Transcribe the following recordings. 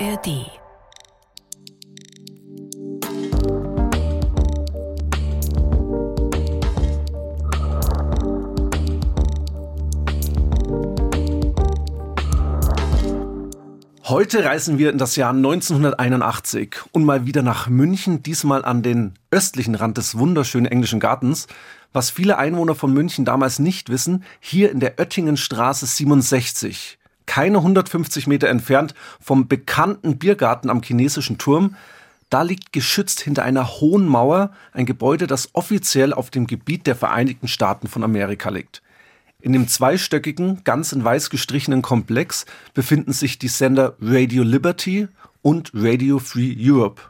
ARD Heute reisen wir in das Jahr 1981 und mal wieder nach München, diesmal an den östlichen Rand des wunderschönen englischen Gartens. Was viele Einwohner von München damals nicht wissen, hier in der Oettingenstraße 67, keine 150 Meter entfernt vom bekannten Biergarten am chinesischen Turm, da liegt geschützt hinter einer hohen Mauer ein Gebäude, das offiziell auf dem Gebiet der Vereinigten Staaten von Amerika liegt. In dem zweistöckigen, ganz in weiß gestrichenen Komplex befinden sich die Sender Radio Liberty und Radio Free Europe.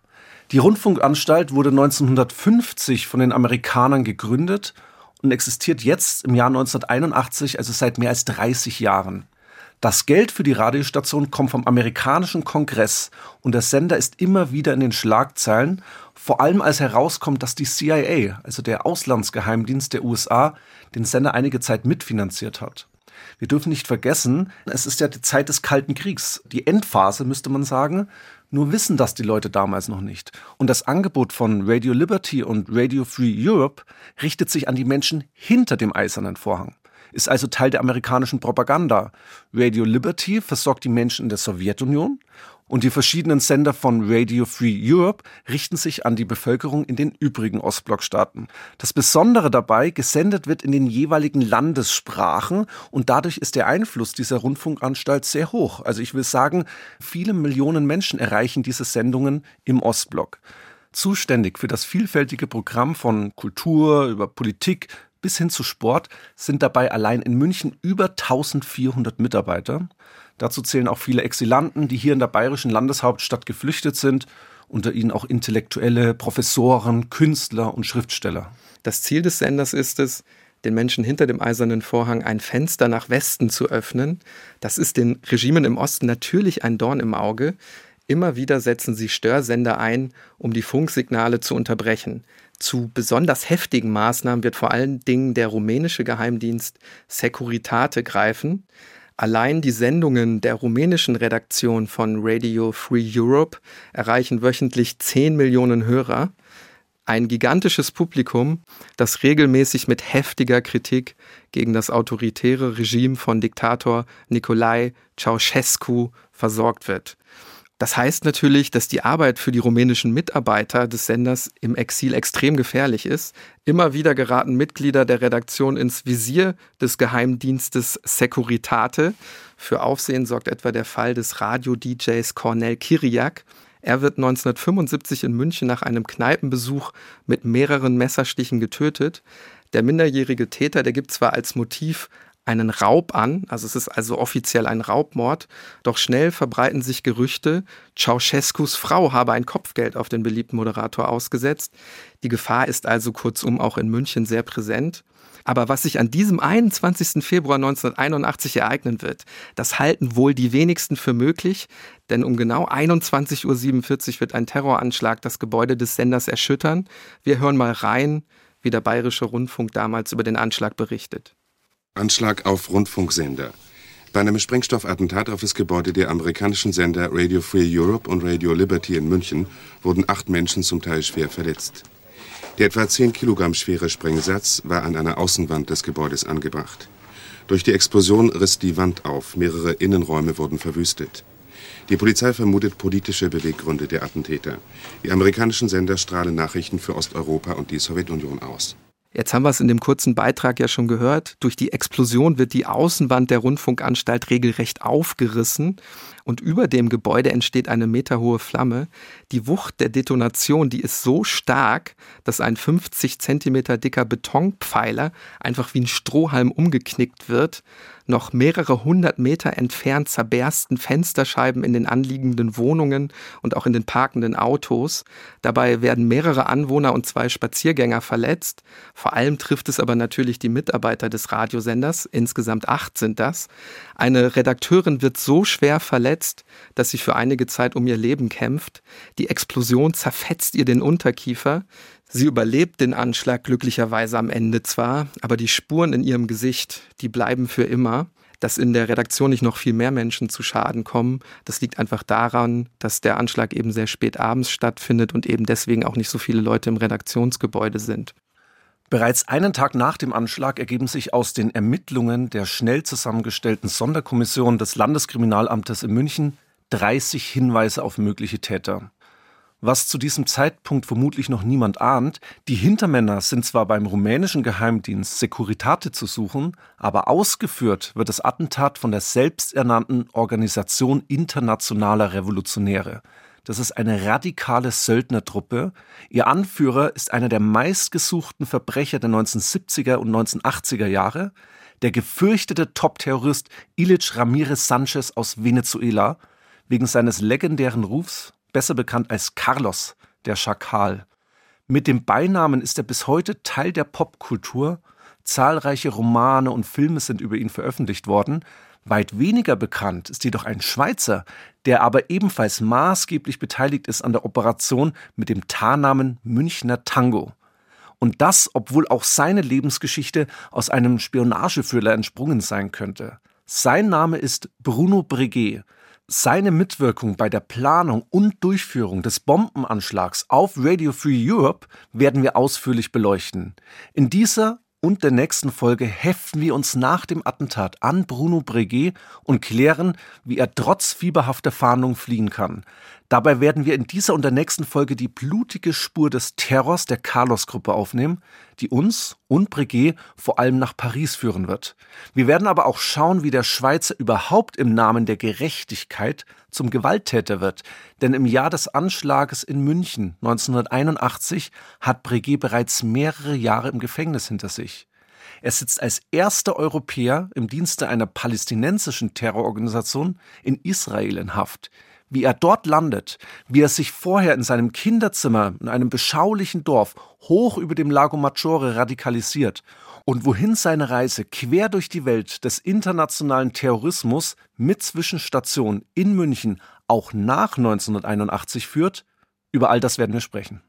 Die Rundfunkanstalt wurde 1950 von den Amerikanern gegründet und existiert jetzt im Jahr 1981, also seit mehr als 30 Jahren. Das Geld für die Radiostation kommt vom amerikanischen Kongress und der Sender ist immer wieder in den Schlagzeilen, vor allem als herauskommt, dass die CIA, also der Auslandsgeheimdienst der USA, den Sender einige Zeit mitfinanziert hat. Wir dürfen nicht vergessen, es ist ja die Zeit des Kalten Kriegs, die Endphase müsste man sagen, nur wissen das die Leute damals noch nicht. Und das Angebot von Radio Liberty und Radio Free Europe richtet sich an die Menschen hinter dem eisernen Vorhang ist also Teil der amerikanischen Propaganda. Radio Liberty versorgt die Menschen in der Sowjetunion und die verschiedenen Sender von Radio Free Europe richten sich an die Bevölkerung in den übrigen Ostblockstaaten. Das Besondere dabei, gesendet wird in den jeweiligen Landessprachen und dadurch ist der Einfluss dieser Rundfunkanstalt sehr hoch. Also ich will sagen, viele Millionen Menschen erreichen diese Sendungen im Ostblock. Zuständig für das vielfältige Programm von Kultur über Politik bis hin zu Sport sind dabei allein in München über 1400 Mitarbeiter. Dazu zählen auch viele Exilanten, die hier in der bayerischen Landeshauptstadt geflüchtet sind, unter ihnen auch Intellektuelle, Professoren, Künstler und Schriftsteller. Das Ziel des Senders ist es, den Menschen hinter dem eisernen Vorhang ein Fenster nach Westen zu öffnen. Das ist den Regimen im Osten natürlich ein Dorn im Auge. Immer wieder setzen sie Störsender ein, um die Funksignale zu unterbrechen. Zu besonders heftigen Maßnahmen wird vor allen Dingen der rumänische Geheimdienst Securitate greifen. Allein die Sendungen der rumänischen Redaktion von Radio Free Europe erreichen wöchentlich 10 Millionen Hörer. Ein gigantisches Publikum, das regelmäßig mit heftiger Kritik gegen das autoritäre Regime von Diktator Nicolae Ceausescu versorgt wird. Das heißt natürlich, dass die Arbeit für die rumänischen Mitarbeiter des Senders im Exil extrem gefährlich ist. Immer wieder geraten Mitglieder der Redaktion ins Visier des Geheimdienstes Securitate. Für Aufsehen sorgt etwa der Fall des Radio-DJs Cornel Kiriak. Er wird 1975 in München nach einem Kneipenbesuch mit mehreren Messerstichen getötet. Der minderjährige Täter, der gibt zwar als Motiv einen Raub an, also es ist also offiziell ein Raubmord, doch schnell verbreiten sich Gerüchte, Ceausescus Frau habe ein Kopfgeld auf den beliebten Moderator ausgesetzt. Die Gefahr ist also kurzum auch in München sehr präsent. Aber was sich an diesem 21. Februar 1981 ereignen wird, das halten wohl die wenigsten für möglich, denn um genau 21.47 Uhr wird ein Terroranschlag das Gebäude des Senders erschüttern. Wir hören mal rein, wie der Bayerische Rundfunk damals über den Anschlag berichtet. Anschlag auf Rundfunksender. Bei einem Sprengstoffattentat auf das Gebäude der amerikanischen Sender Radio Free Europe und Radio Liberty in München wurden acht Menschen zum Teil schwer verletzt. Der etwa 10 Kilogramm schwere Sprengsatz war an einer Außenwand des Gebäudes angebracht. Durch die Explosion riss die Wand auf, mehrere Innenräume wurden verwüstet. Die Polizei vermutet politische Beweggründe der Attentäter. Die amerikanischen Sender strahlen Nachrichten für Osteuropa und die Sowjetunion aus. Jetzt haben wir es in dem kurzen Beitrag ja schon gehört. Durch die Explosion wird die Außenwand der Rundfunkanstalt regelrecht aufgerissen und über dem Gebäude entsteht eine meterhohe Flamme. Die Wucht der Detonation, die ist so stark, dass ein 50 Zentimeter dicker Betonpfeiler einfach wie ein Strohhalm umgeknickt wird noch mehrere hundert Meter entfernt zerbersten Fensterscheiben in den anliegenden Wohnungen und auch in den parkenden Autos. Dabei werden mehrere Anwohner und zwei Spaziergänger verletzt. Vor allem trifft es aber natürlich die Mitarbeiter des Radiosenders. Insgesamt acht sind das. Eine Redakteurin wird so schwer verletzt, dass sie für einige Zeit um ihr Leben kämpft. Die Explosion zerfetzt ihr den Unterkiefer. Sie überlebt den Anschlag glücklicherweise am Ende zwar, aber die Spuren in ihrem Gesicht, die bleiben für immer. dass in der Redaktion nicht noch viel mehr Menschen zu Schaden kommen. Das liegt einfach daran, dass der Anschlag eben sehr spät abends stattfindet und eben deswegen auch nicht so viele Leute im Redaktionsgebäude sind. Bereits einen Tag nach dem Anschlag ergeben sich aus den Ermittlungen der schnell zusammengestellten Sonderkommission des Landeskriminalamtes in München 30 Hinweise auf mögliche Täter. Was zu diesem Zeitpunkt vermutlich noch niemand ahnt, die Hintermänner sind zwar beim rumänischen Geheimdienst Securitate zu suchen, aber ausgeführt wird das Attentat von der selbsternannten Organisation Internationaler Revolutionäre. Das ist eine radikale Söldnertruppe. Ihr Anführer ist einer der meistgesuchten Verbrecher der 1970er und 1980er Jahre, der gefürchtete Top-Terrorist Ilich Ramirez Sanchez aus Venezuela, wegen seines legendären Rufs, besser bekannt als Carlos, der Schakal. Mit dem Beinamen ist er bis heute Teil der Popkultur. Zahlreiche Romane und Filme sind über ihn veröffentlicht worden, Weit weniger bekannt ist jedoch ein Schweizer, der aber ebenfalls maßgeblich beteiligt ist an der Operation mit dem Tarnamen Münchner Tango. Und das, obwohl auch seine Lebensgeschichte aus einem Spionageführer entsprungen sein könnte. Sein Name ist Bruno Breguet. Seine Mitwirkung bei der Planung und Durchführung des Bombenanschlags auf Radio Free Europe werden wir ausführlich beleuchten. In dieser und der nächsten Folge heften wir uns nach dem Attentat an Bruno Breguet und klären, wie er trotz fieberhafter Fahndung fliehen kann. Dabei werden wir in dieser und der nächsten Folge die blutige Spur des Terrors der Carlos-Gruppe aufnehmen, die uns und Breguet vor allem nach Paris führen wird. Wir werden aber auch schauen, wie der Schweizer überhaupt im Namen der Gerechtigkeit zum Gewalttäter wird. Denn im Jahr des Anschlages in München 1981 hat Breguet bereits mehrere Jahre im Gefängnis hinter sich. Er sitzt als erster Europäer im Dienste einer palästinensischen Terrororganisation in Israel in Haft wie er dort landet, wie er sich vorher in seinem Kinderzimmer in einem beschaulichen Dorf hoch über dem Lago Maggiore radikalisiert und wohin seine Reise quer durch die Welt des internationalen Terrorismus mit Zwischenstation in München auch nach 1981 führt, über all das werden wir sprechen.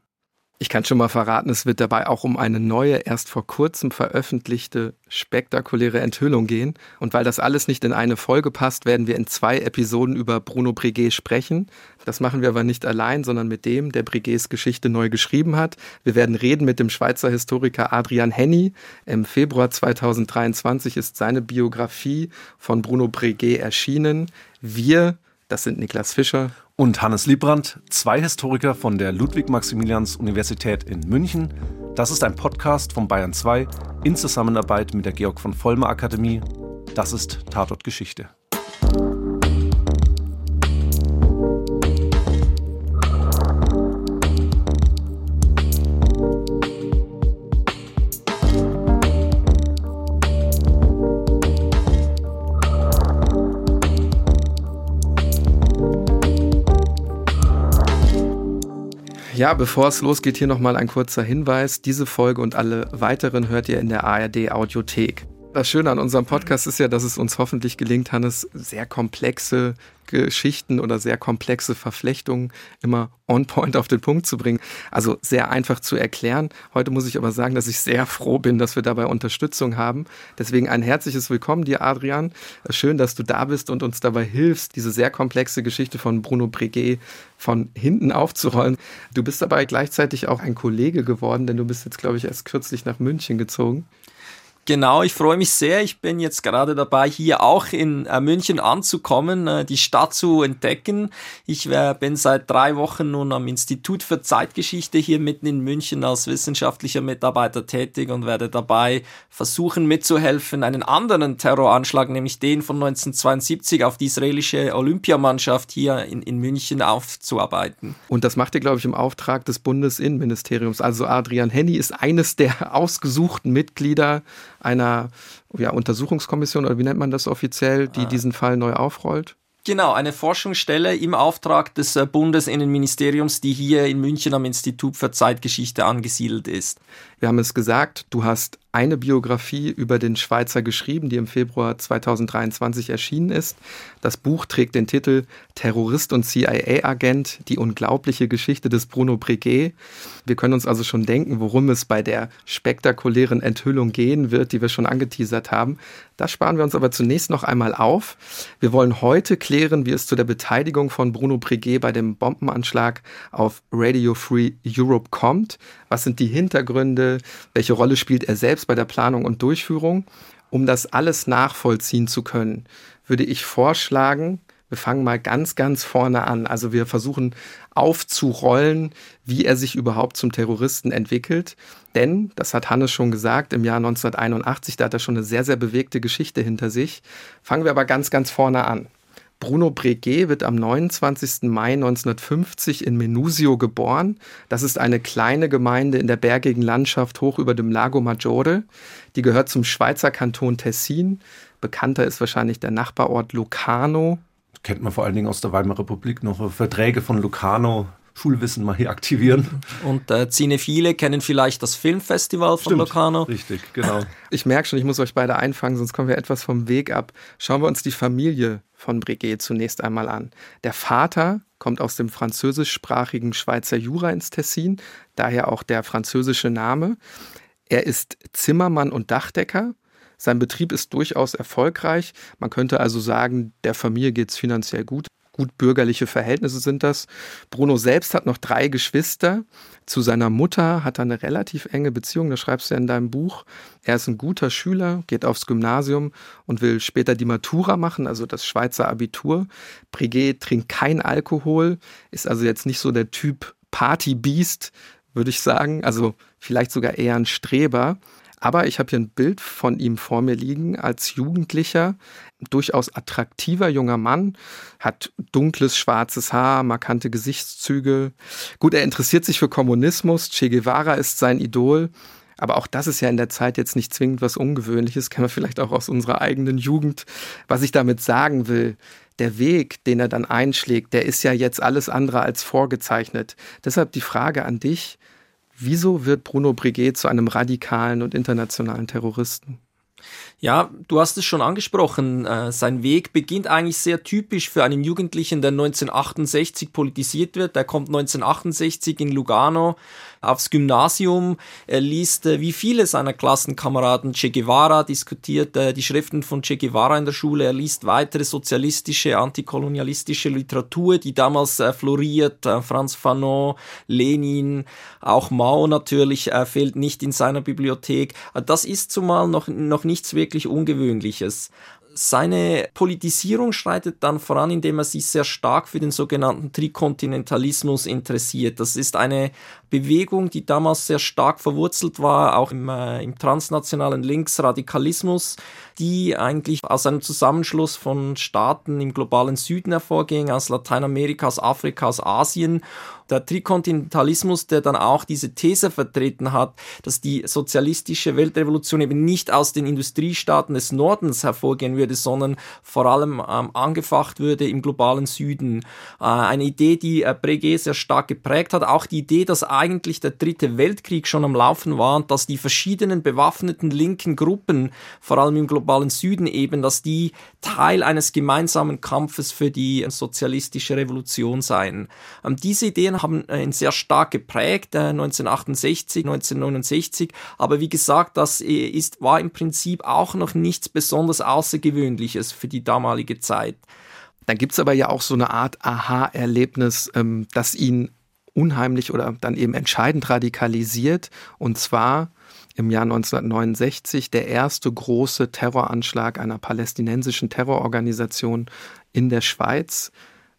Ich kann schon mal verraten, es wird dabei auch um eine neue, erst vor kurzem veröffentlichte, spektakuläre Enthüllung gehen. Und weil das alles nicht in eine Folge passt, werden wir in zwei Episoden über Bruno Breguet sprechen. Das machen wir aber nicht allein, sondern mit dem, der Breguets Geschichte neu geschrieben hat. Wir werden reden mit dem Schweizer Historiker Adrian Henny. Im Februar 2023 ist seine Biografie von Bruno Breguet erschienen. Wir, das sind Niklas Fischer und Hannes Liebrandt, zwei Historiker von der Ludwig-Maximilians-Universität in München. Das ist ein Podcast von Bayern 2 in Zusammenarbeit mit der Georg von Vollmer Akademie. Das ist Tatort Geschichte. Ja, bevor es losgeht, hier nochmal ein kurzer Hinweis. Diese Folge und alle weiteren hört ihr in der ARD Audiothek. Das Schöne an unserem Podcast ist ja, dass es uns hoffentlich gelingt, Hannes, sehr komplexe Geschichten oder sehr komplexe Verflechtungen immer on point auf den Punkt zu bringen. Also sehr einfach zu erklären. Heute muss ich aber sagen, dass ich sehr froh bin, dass wir dabei Unterstützung haben. Deswegen ein herzliches Willkommen dir, Adrian. Schön, dass du da bist und uns dabei hilfst, diese sehr komplexe Geschichte von Bruno Breguet von hinten aufzurollen. Du bist dabei gleichzeitig auch ein Kollege geworden, denn du bist jetzt, glaube ich, erst kürzlich nach München gezogen. Genau, ich freue mich sehr. Ich bin jetzt gerade dabei, hier auch in äh, München anzukommen, äh, die Stadt zu entdecken. Ich äh, bin seit drei Wochen nun am Institut für Zeitgeschichte hier mitten in München als wissenschaftlicher Mitarbeiter tätig und werde dabei versuchen mitzuhelfen, einen anderen Terroranschlag, nämlich den von 1972 auf die israelische Olympiamannschaft hier in, in München aufzuarbeiten. Und das macht ihr, glaube ich, im Auftrag des Bundesinnenministeriums. Also Adrian Henny ist eines der ausgesuchten Mitglieder einer ja, Untersuchungskommission oder wie nennt man das offiziell, die ah. diesen Fall neu aufrollt? Genau, eine Forschungsstelle im Auftrag des äh, Bundesinnenministeriums, die hier in München am Institut für Zeitgeschichte angesiedelt ist. Wir haben es gesagt, du hast eine Biografie über den Schweizer geschrieben, die im Februar 2023 erschienen ist. Das Buch trägt den Titel Terrorist und CIA-Agent, die unglaubliche Geschichte des Bruno Breguet. Wir können uns also schon denken, worum es bei der spektakulären Enthüllung gehen wird, die wir schon angeteasert haben. Das sparen wir uns aber zunächst noch einmal auf. Wir wollen heute klären, wie es zu der Beteiligung von Bruno Breguet bei dem Bombenanschlag auf Radio Free Europe kommt. Was sind die Hintergründe? Welche Rolle spielt er selbst bei der Planung und Durchführung? Um das alles nachvollziehen zu können, würde ich vorschlagen, wir fangen mal ganz, ganz vorne an. Also wir versuchen aufzurollen, wie er sich überhaupt zum Terroristen entwickelt. Denn, das hat Hannes schon gesagt, im Jahr 1981, da hat er schon eine sehr, sehr bewegte Geschichte hinter sich. Fangen wir aber ganz, ganz vorne an. Bruno Breguet wird am 29. Mai 1950 in Menusio geboren. Das ist eine kleine Gemeinde in der bergigen Landschaft hoch über dem Lago Maggiore. Die gehört zum Schweizer Kanton Tessin. Bekannter ist wahrscheinlich der Nachbarort Locarno. Kennt man vor allen Dingen aus der Weimarer Republik noch Verträge von Locarno Schulwissen mal hier aktivieren. Und äh, Cinephile kennen vielleicht das Filmfestival von Stimmt, Locarno. Richtig, genau. Ich merke schon, ich muss euch beide einfangen, sonst kommen wir etwas vom Weg ab. Schauen wir uns die Familie von Breguet zunächst einmal an. Der Vater kommt aus dem französischsprachigen Schweizer Jura ins Tessin, daher auch der französische Name. Er ist Zimmermann und Dachdecker. Sein Betrieb ist durchaus erfolgreich. Man könnte also sagen, der Familie geht es finanziell gut gut bürgerliche Verhältnisse sind das. Bruno selbst hat noch drei Geschwister. Zu seiner Mutter hat er eine relativ enge Beziehung, das schreibst du ja in deinem Buch. Er ist ein guter Schüler, geht aufs Gymnasium und will später die Matura machen, also das Schweizer Abitur. Breguet trinkt kein Alkohol, ist also jetzt nicht so der Typ Partybeast, würde ich sagen. Also vielleicht sogar eher ein Streber. Aber ich habe hier ein Bild von ihm vor mir liegen als Jugendlicher, durchaus attraktiver junger Mann, hat dunkles schwarzes Haar, markante Gesichtszüge. Gut, er interessiert sich für Kommunismus, Che Guevara ist sein Idol. Aber auch das ist ja in der Zeit jetzt nicht zwingend was Ungewöhnliches, kennen wir vielleicht auch aus unserer eigenen Jugend. Was ich damit sagen will, der Weg, den er dann einschlägt, der ist ja jetzt alles andere als vorgezeichnet. Deshalb die Frage an dich, Wieso wird Bruno Breguet zu einem radikalen und internationalen Terroristen? Ja, du hast es schon angesprochen. Äh, sein Weg beginnt eigentlich sehr typisch für einen Jugendlichen, der 1968 politisiert wird. Er kommt 1968 in Lugano aufs Gymnasium. Er liest äh, wie viele seiner Klassenkameraden Che Guevara, diskutiert äh, die Schriften von Che Guevara in der Schule. Er liest weitere sozialistische, antikolonialistische Literatur, die damals äh, floriert. Franz Fanon, Lenin, auch Mao natürlich fehlt nicht in seiner Bibliothek. Das ist zumal noch, noch nichts wirklich Ungewöhnliches. Seine Politisierung schreitet dann voran, indem er sich sehr stark für den sogenannten Trikontinentalismus interessiert. Das ist eine Bewegung, die damals sehr stark verwurzelt war, auch im, äh, im transnationalen Linksradikalismus, die eigentlich aus einem Zusammenschluss von Staaten im globalen Süden hervorging, aus Lateinamerika, aus Afrika, aus Asien der Trikontinentalismus, der dann auch diese These vertreten hat, dass die sozialistische Weltrevolution eben nicht aus den Industriestaaten des Nordens hervorgehen würde, sondern vor allem ähm, angefacht würde im globalen Süden. Äh, eine Idee, die äh, Breguet sehr stark geprägt hat. Auch die Idee, dass eigentlich der dritte Weltkrieg schon am Laufen war und dass die verschiedenen bewaffneten linken Gruppen, vor allem im globalen Süden eben, dass die Teil eines gemeinsamen Kampfes für die sozialistische Revolution seien. Ähm, diese Ideen haben äh, ihn sehr stark geprägt, 1968, äh, 1969. Aber wie gesagt, das äh, ist, war im Prinzip auch noch nichts besonders Außergewöhnliches für die damalige Zeit. Dann gibt es aber ja auch so eine Art Aha-Erlebnis, ähm, das ihn unheimlich oder dann eben entscheidend radikalisiert. Und zwar im Jahr 1969 der erste große Terroranschlag einer palästinensischen Terrororganisation in der Schweiz.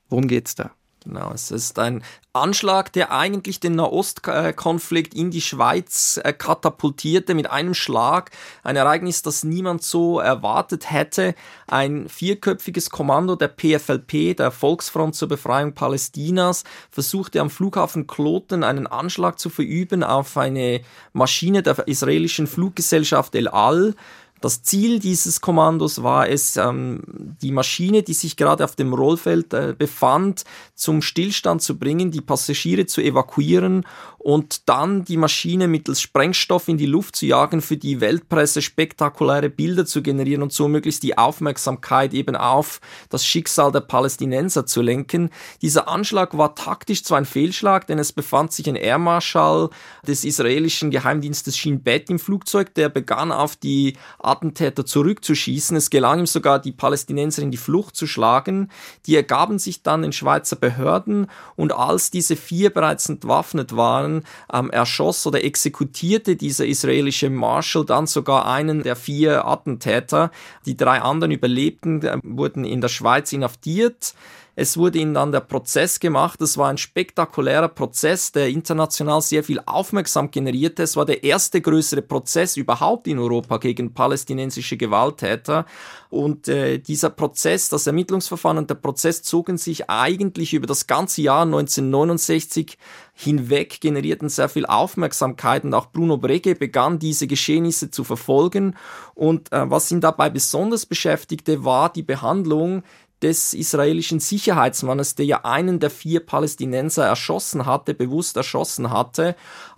Worum geht es da? Genau, es ist ein Anschlag, der eigentlich den Nahostkonflikt in die Schweiz äh, katapultierte mit einem Schlag. Ein Ereignis, das niemand so erwartet hätte. Ein vierköpfiges Kommando der PFLP, der Volksfront zur Befreiung Palästinas, versuchte am Flughafen Kloten einen Anschlag zu verüben auf eine Maschine der israelischen Fluggesellschaft El Al Das Ziel dieses Kommandos war es, ähm, die Maschine, die sich gerade auf dem Rollfeld äh, befand, zum Stillstand zu bringen, die Passagiere zu evakuieren und dann die Maschine mittels Sprengstoff in die Luft zu jagen, für die Weltpresse spektakuläre Bilder zu generieren und so möglichst die Aufmerksamkeit eben auf das Schicksal der Palästinenser zu lenken. Dieser Anschlag war taktisch zwar ein Fehlschlag, denn es befand sich ein Air Marshal des israelischen Geheimdienstes Shin Bet im Flugzeug, der begann auf die Attentäter zurückzuschießen. Es gelang ihm sogar, die Palästinenser in die Flucht zu schlagen. Die ergaben sich dann den Schweizer Behörden und als diese vier bereits entwaffnet waren, ähm, erschoss oder exekutierte dieser israelische Marshal dann sogar einen der vier Attentäter. Die drei anderen überlebten, äh, wurden in der Schweiz inhaftiert. Es wurde ihnen dann der Prozess gemacht. Es war ein spektakulärer Prozess, der international sehr viel Aufmerksamkeit generierte. Es war der erste größere Prozess überhaupt in Europa gegen palästinensische Gewalttäter. Und äh, dieser Prozess, das Ermittlungsverfahren und der Prozess zogen sich eigentlich über das ganze Jahr 1969 hinweg, generierten sehr viel Aufmerksamkeit und auch Bruno Brege begann diese Geschehnisse zu verfolgen. Und äh, was ihn dabei besonders beschäftigte, war die Behandlung des israelischen Sicherheitsmannes, der ja einen der vier Palästinenser erschossen hatte, bewusst erschossen hatte,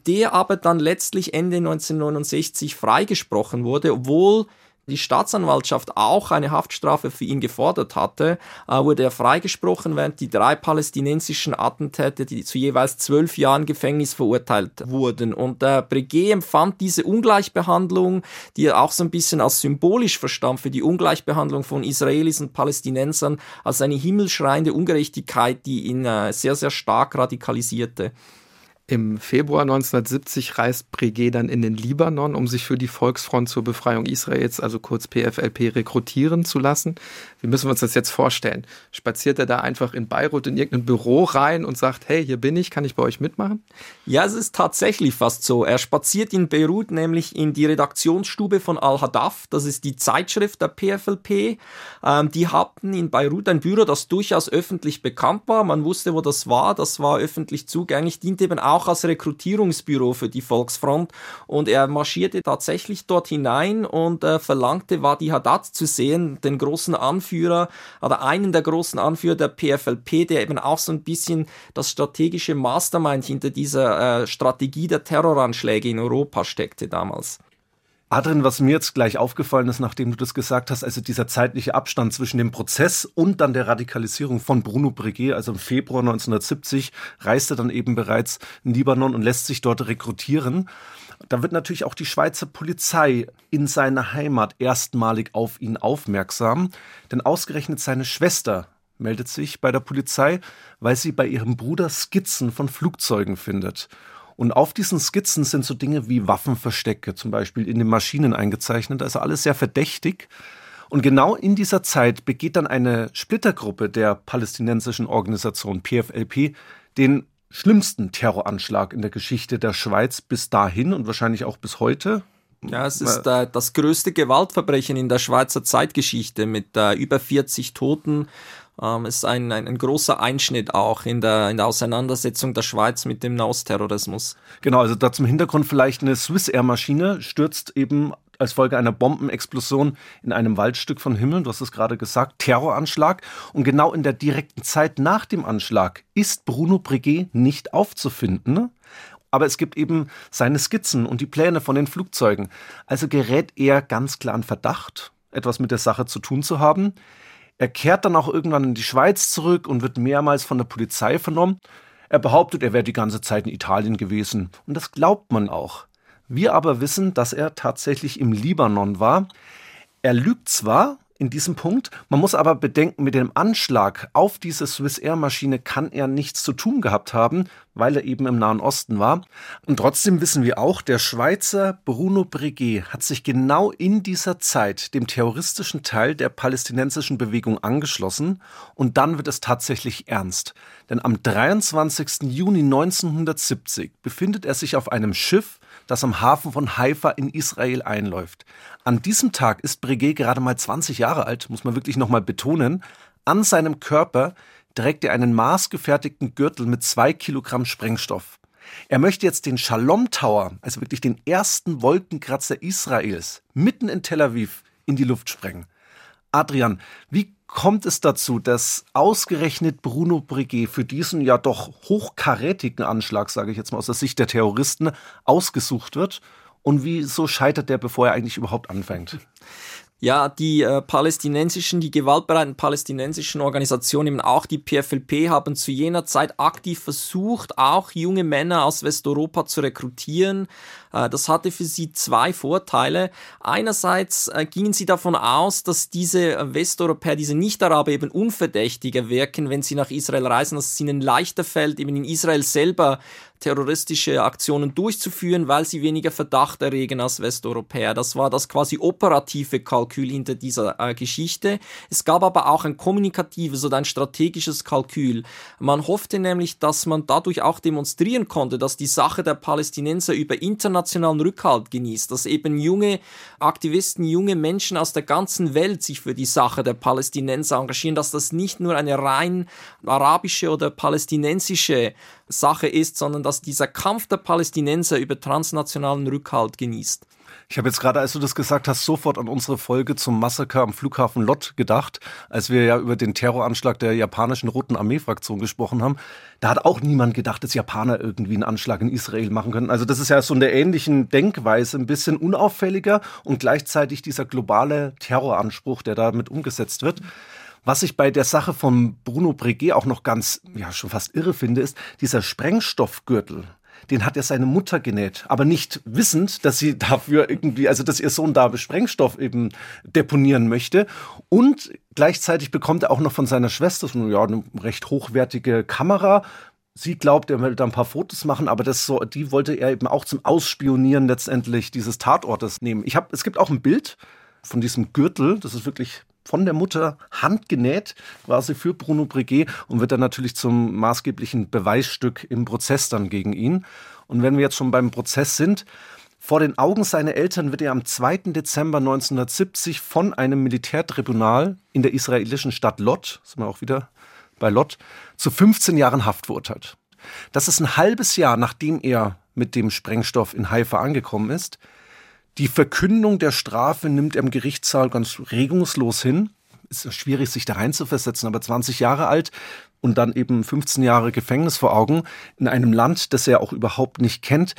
der aber dann letztlich Ende 1969 freigesprochen wurde, obwohl die Staatsanwaltschaft auch eine Haftstrafe für ihn gefordert hatte, äh, wurde er freigesprochen, während die drei palästinensischen Attentäter, die zu jeweils zwölf Jahren Gefängnis verurteilt wurden. Und der Breguet empfand diese Ungleichbehandlung, die er auch so ein bisschen als symbolisch verstand für die Ungleichbehandlung von Israelis und Palästinensern, als eine himmelschreiende Ungerechtigkeit, die ihn äh, sehr, sehr stark radikalisierte. Im Februar 1970 reist Breguet dann in den Libanon, um sich für die Volksfront zur Befreiung Israels, also kurz PFLP, rekrutieren zu lassen. Wie müssen wir uns das jetzt vorstellen? Spaziert er da einfach in Beirut in irgendein Büro rein und sagt, hey, hier bin ich, kann ich bei euch mitmachen? Ja, es ist tatsächlich fast so. Er spaziert in Beirut nämlich in die Redaktionsstube von Al-Hadaf, das ist die Zeitschrift der PFLP. Ähm, die hatten in Beirut ein Büro, das durchaus öffentlich bekannt war. Man wusste, wo das war, das war öffentlich zugänglich, diente eben auch auch als Rekrutierungsbüro für die Volksfront und er marschierte tatsächlich dort hinein und äh, verlangte Wadi Haddad zu sehen, den großen Anführer oder einen der großen Anführer der PFLP, der eben auch so ein bisschen das strategische Mastermind hinter dieser äh, Strategie der Terroranschläge in Europa steckte damals. Adrian, was mir jetzt gleich aufgefallen ist, nachdem du das gesagt hast, also dieser zeitliche Abstand zwischen dem Prozess und dann der Radikalisierung von Bruno Breguet, also im Februar 1970, reist er dann eben bereits in Libanon und lässt sich dort rekrutieren. Da wird natürlich auch die Schweizer Polizei in seiner Heimat erstmalig auf ihn aufmerksam, denn ausgerechnet seine Schwester meldet sich bei der Polizei, weil sie bei ihrem Bruder Skizzen von Flugzeugen findet. Und auf diesen Skizzen sind so Dinge wie Waffenverstecke zum Beispiel in den Maschinen eingezeichnet, also alles sehr verdächtig. Und genau in dieser Zeit begeht dann eine Splittergruppe der palästinensischen Organisation PFLP den schlimmsten Terroranschlag in der Geschichte der Schweiz bis dahin und wahrscheinlich auch bis heute. Ja, es ist äh, das größte Gewaltverbrechen in der Schweizer Zeitgeschichte mit äh, über 40 Toten ähm, ist ein, ein, ein, großer Einschnitt auch in der, in der Auseinandersetzung der Schweiz mit dem Nahostterrorismus. Genau, also da zum Hintergrund vielleicht eine Swiss Air Maschine stürzt eben als Folge einer Bombenexplosion in einem Waldstück von Himmel, du hast es gerade gesagt, Terroranschlag. Und genau in der direkten Zeit nach dem Anschlag ist Bruno Breguet nicht aufzufinden. Aber es gibt eben seine Skizzen und die Pläne von den Flugzeugen. Also gerät er ganz klar in Verdacht, etwas mit der Sache zu tun zu haben. Er kehrt dann auch irgendwann in die Schweiz zurück und wird mehrmals von der Polizei vernommen. Er behauptet, er wäre die ganze Zeit in Italien gewesen. Und das glaubt man auch. Wir aber wissen, dass er tatsächlich im Libanon war. Er lügt zwar, in diesem Punkt. Man muss aber bedenken, mit dem Anschlag auf diese Swiss Air Maschine kann er nichts zu tun gehabt haben, weil er eben im Nahen Osten war. Und trotzdem wissen wir auch, der Schweizer Bruno Breguet hat sich genau in dieser Zeit dem terroristischen Teil der palästinensischen Bewegung angeschlossen und dann wird es tatsächlich ernst. Denn am 23. Juni 1970 befindet er sich auf einem Schiff, das am Hafen von Haifa in Israel einläuft. An diesem Tag ist Breguet gerade mal 20 Jahre alt, muss man wirklich nochmal betonen. An seinem Körper trägt er einen maßgefertigten Gürtel mit zwei Kilogramm Sprengstoff. Er möchte jetzt den Shalom Tower, also wirklich den ersten Wolkenkratzer Israels, mitten in Tel Aviv in die Luft sprengen. Adrian, wie kommt es dazu, dass ausgerechnet Bruno Breguet für diesen ja doch hochkarätigen Anschlag, sage ich jetzt mal aus der Sicht der Terroristen, ausgesucht wird? Und wieso scheitert der, bevor er eigentlich überhaupt anfängt? Ja, die äh, palästinensischen, die gewaltbereiten palästinensischen Organisationen, eben auch die PFLP, haben zu jener Zeit aktiv versucht, auch junge Männer aus Westeuropa zu rekrutieren. Äh, das hatte für sie zwei Vorteile. Einerseits äh, gingen sie davon aus, dass diese Westeuropäer, diese Nicht-Araber eben unverdächtiger wirken, wenn sie nach Israel reisen, dass es ihnen leichter fällt, eben in Israel selber terroristische Aktionen durchzuführen, weil sie weniger Verdacht erregen als Westeuropäer. Das war das quasi operative Kalkül hinter dieser äh, Geschichte. Es gab aber auch ein kommunikatives oder ein strategisches Kalkül. Man hoffte nämlich, dass man dadurch auch demonstrieren konnte, dass die Sache der Palästinenser über internationalen Rückhalt genießt, dass eben junge Aktivisten, junge Menschen aus der ganzen Welt sich für die Sache der Palästinenser engagieren, dass das nicht nur eine rein arabische oder palästinensische Sache ist, sondern dass dieser Kampf der Palästinenser über transnationalen Rückhalt genießt. Ich habe jetzt gerade, als du das gesagt hast, sofort an unsere Folge zum Massaker am Flughafen Lott gedacht, als wir ja über den Terroranschlag der japanischen Roten Armee-Fraktion gesprochen haben. Da hat auch niemand gedacht, dass Japaner irgendwie einen Anschlag in Israel machen können. Also das ist ja so in der ähnlichen Denkweise, ein bisschen unauffälliger und gleichzeitig dieser globale Terroranspruch, der damit umgesetzt wird. Was ich bei der Sache von Bruno Breguet auch noch ganz, ja, schon fast irre finde, ist dieser Sprengstoffgürtel den hat er seine Mutter genäht, aber nicht wissend, dass sie dafür irgendwie, also dass ihr Sohn da Sprengstoff eben deponieren möchte. Und gleichzeitig bekommt er auch noch von seiner Schwester so ja, eine recht hochwertige Kamera. Sie glaubt, er will da ein paar Fotos machen, aber das so, die wollte er eben auch zum Ausspionieren letztendlich dieses Tatortes nehmen. Ich habe, es gibt auch ein Bild von diesem Gürtel. Das ist wirklich von der Mutter handgenäht, quasi für Bruno Breguet und wird dann natürlich zum maßgeblichen Beweisstück im Prozess dann gegen ihn. Und wenn wir jetzt schon beim Prozess sind, vor den Augen seiner Eltern wird er am 2. Dezember 1970 von einem Militärtribunal in der israelischen Stadt Lot, sind wir auch wieder bei Lot, zu 15 Jahren Haft verurteilt. Das ist ein halbes Jahr, nachdem er mit dem Sprengstoff in Haifa angekommen ist. Die Verkündung der Strafe nimmt er im Gerichtssaal ganz regungslos hin. Ist schwierig, sich da reinzuversetzen, aber 20 Jahre alt und dann eben 15 Jahre Gefängnis vor Augen in einem Land, das er auch überhaupt nicht kennt.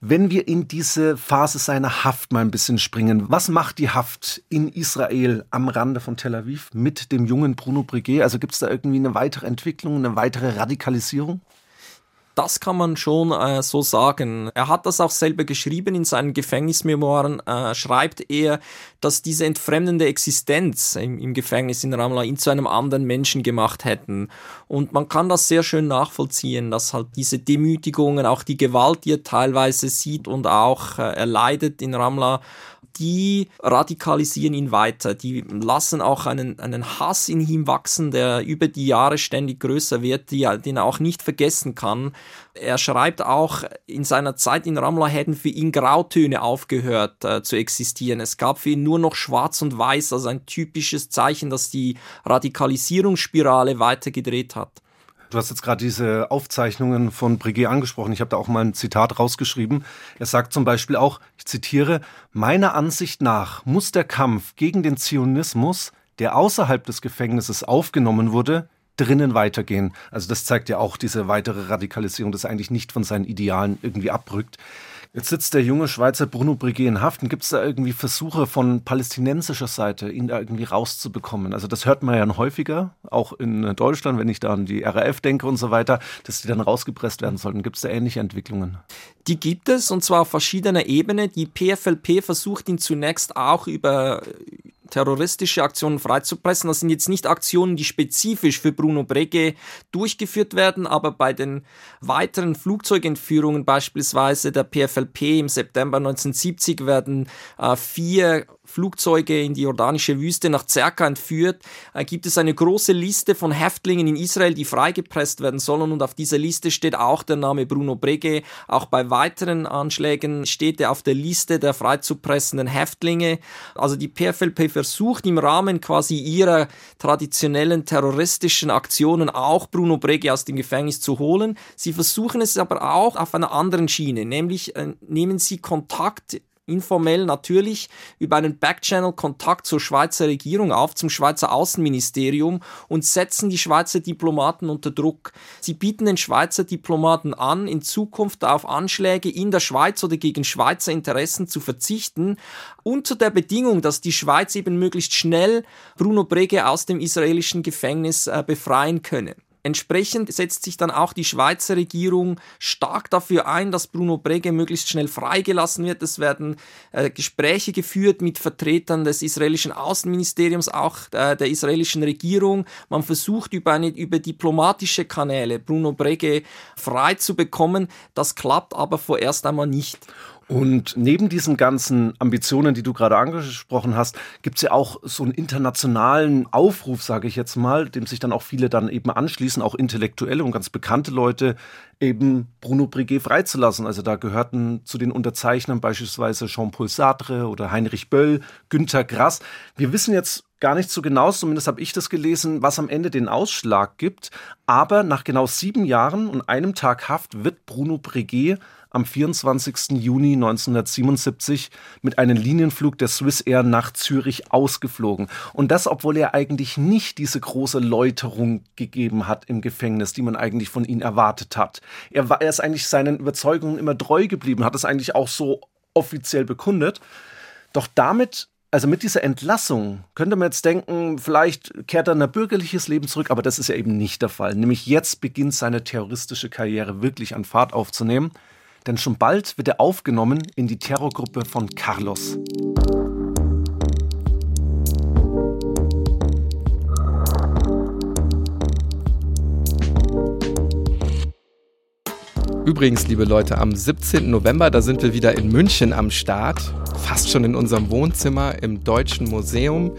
Wenn wir in diese Phase seiner Haft mal ein bisschen springen, was macht die Haft in Israel am Rande von Tel Aviv mit dem jungen Bruno Breguet? Also gibt es da irgendwie eine weitere Entwicklung, eine weitere Radikalisierung? Das kann man schon äh, so sagen. Er hat das auch selber geschrieben in seinen Gefängnismemoiren, äh, schreibt er, dass diese entfremdende Existenz im, im Gefängnis in Ramla ihn zu einem anderen Menschen gemacht hätten. Und man kann das sehr schön nachvollziehen, dass halt diese Demütigungen, auch die Gewalt, die er teilweise sieht und auch äh, er leidet in Ramla, die radikalisieren ihn weiter. Die lassen auch einen, einen Hass in ihm wachsen, der über die Jahre ständig größer wird, die, den er auch nicht vergessen kann. Er schreibt auch, in seiner Zeit in Ramla hätten für ihn Grautöne aufgehört äh, zu existieren. Es gab für ihn nur noch Schwarz und Weiß, also ein typisches Zeichen, dass die Radikalisierungsspirale weitergedreht hat. Du hast jetzt gerade diese Aufzeichnungen von Breguet angesprochen. Ich habe da auch mal ein Zitat rausgeschrieben. Er sagt zum Beispiel auch, ich zitiere, meiner Ansicht nach muss der Kampf gegen den Zionismus, der außerhalb des Gefängnisses aufgenommen wurde, drinnen weitergehen. Also das zeigt ja auch diese weitere Radikalisierung, dass er eigentlich nicht von seinen Idealen irgendwie abrückt. Jetzt sitzt der junge Schweizer Bruno Breguet in Haft. Gibt es da irgendwie Versuche von palästinensischer Seite, ihn da irgendwie rauszubekommen? Also das hört man ja häufiger, auch in Deutschland, wenn ich da an die RAF denke und so weiter, dass die dann rausgepresst werden sollten. Gibt es da ähnliche Entwicklungen? Die gibt es und zwar auf verschiedener Ebene. Die PFLP versucht ihn zunächst auch über terroristische Aktionen freizupressen. Das sind jetzt nicht Aktionen, die spezifisch für Bruno Brege durchgeführt werden, aber bei den weiteren Flugzeugentführungen beispielsweise der PFLP im September 1970 werden äh, vier Flugzeuge in die jordanische Wüste nach Zerka entführt, äh, gibt es eine große Liste von Häftlingen in Israel, die freigepresst werden sollen und auf dieser Liste steht auch der Name Bruno Brege. Auch bei weiteren Anschlägen steht er auf der Liste der freizupressenden Häftlinge. Also die PFLP versucht im Rahmen quasi ihrer traditionellen terroristischen Aktionen auch Bruno Brege aus dem Gefängnis zu holen. Sie versuchen es aber auch auf einer anderen Schiene, nämlich äh, nehmen sie Kontakt informell natürlich über einen Backchannel Kontakt zur Schweizer Regierung auf, zum Schweizer Außenministerium und setzen die Schweizer Diplomaten unter Druck. Sie bieten den Schweizer Diplomaten an, in Zukunft auf Anschläge in der Schweiz oder gegen Schweizer Interessen zu verzichten, unter der Bedingung, dass die Schweiz eben möglichst schnell Bruno Brege aus dem israelischen Gefängnis äh, befreien könne. Entsprechend setzt sich dann auch die Schweizer Regierung stark dafür ein, dass Bruno Brege möglichst schnell freigelassen wird. Es werden äh, Gespräche geführt mit Vertretern des israelischen Außenministeriums, auch äh, der israelischen Regierung. Man versucht über, eine, über diplomatische Kanäle Bruno Brege frei zu bekommen. Das klappt aber vorerst einmal nicht. Und neben diesen ganzen Ambitionen, die du gerade angesprochen hast, gibt es ja auch so einen internationalen Aufruf, sage ich jetzt mal, dem sich dann auch viele dann eben anschließen, auch intellektuelle und ganz bekannte Leute, eben Bruno Breguet freizulassen. Also da gehörten zu den Unterzeichnern beispielsweise Jean-Paul Sartre oder Heinrich Böll, Günter Grass. Wir wissen jetzt gar nicht so genau, zumindest habe ich das gelesen, was am Ende den Ausschlag gibt. Aber nach genau sieben Jahren und einem Tag Haft wird Bruno Breguet am 24. Juni 1977 mit einem Linienflug der Swiss Air nach Zürich ausgeflogen. Und das, obwohl er eigentlich nicht diese große Läuterung gegeben hat im Gefängnis, die man eigentlich von ihm erwartet hat. Er, war, er ist eigentlich seinen Überzeugungen immer treu geblieben, hat es eigentlich auch so offiziell bekundet. Doch damit also mit dieser Entlassung könnte man jetzt denken, vielleicht kehrt er in ein bürgerliches Leben zurück, aber das ist ja eben nicht der Fall. Nämlich jetzt beginnt seine terroristische Karriere wirklich an Fahrt aufzunehmen denn schon bald wird er aufgenommen in die Terrorgruppe von Carlos. Übrigens, liebe Leute, am 17. November, da sind wir wieder in München am Start, fast schon in unserem Wohnzimmer im Deutschen Museum.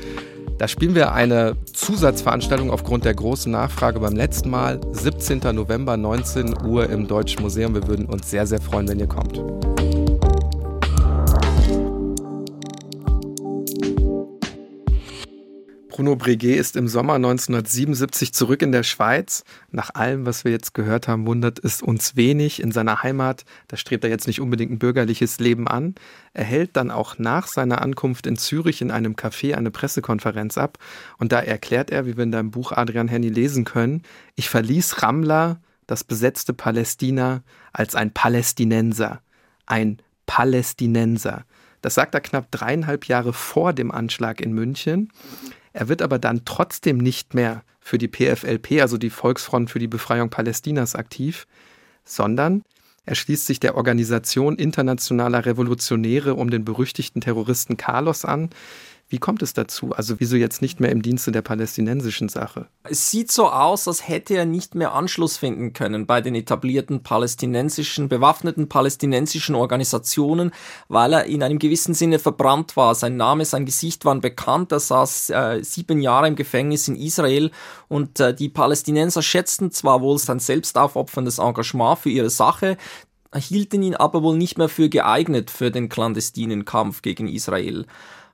Da spielen wir eine Zusatzveranstaltung aufgrund der großen Nachfrage beim letzten Mal. 17. November, 19 Uhr im Deutschen Museum. Wir würden uns sehr, sehr freuen, wenn ihr kommt. Bruno Breguet ist im Sommer 1977 zurück in der Schweiz. Nach allem, was wir jetzt gehört haben, wundert es uns wenig. In seiner Heimat, da strebt er jetzt nicht unbedingt ein bürgerliches Leben an. Er hält dann auch nach seiner Ankunft in Zürich in einem Café eine Pressekonferenz ab. Und da erklärt er, wie wir in deinem Buch Adrian Henny lesen können, ich verließ Ramla, das besetzte Palästina, als ein Palästinenser. Ein Palästinenser. Das sagt er knapp dreieinhalb Jahre vor dem Anschlag in München. Er wird aber dann trotzdem nicht mehr für die PFLP, also die Volksfront für die Befreiung Palästinas, aktiv, sondern er schließt sich der Organisation internationaler Revolutionäre um den berüchtigten Terroristen Carlos an, wie kommt es dazu? Also wieso jetzt nicht mehr im Dienste der palästinensischen Sache? Es sieht so aus, als hätte er nicht mehr Anschluss finden können bei den etablierten palästinensischen, bewaffneten palästinensischen Organisationen, weil er in einem gewissen Sinne verbrannt war. Sein Name, sein Gesicht waren bekannt. Er saß äh, sieben Jahre im Gefängnis in Israel und äh, die Palästinenser schätzten zwar wohl sein selbstaufopferndes Engagement für ihre Sache, hielten ihn aber wohl nicht mehr für geeignet für den clandestinen Kampf gegen Israel.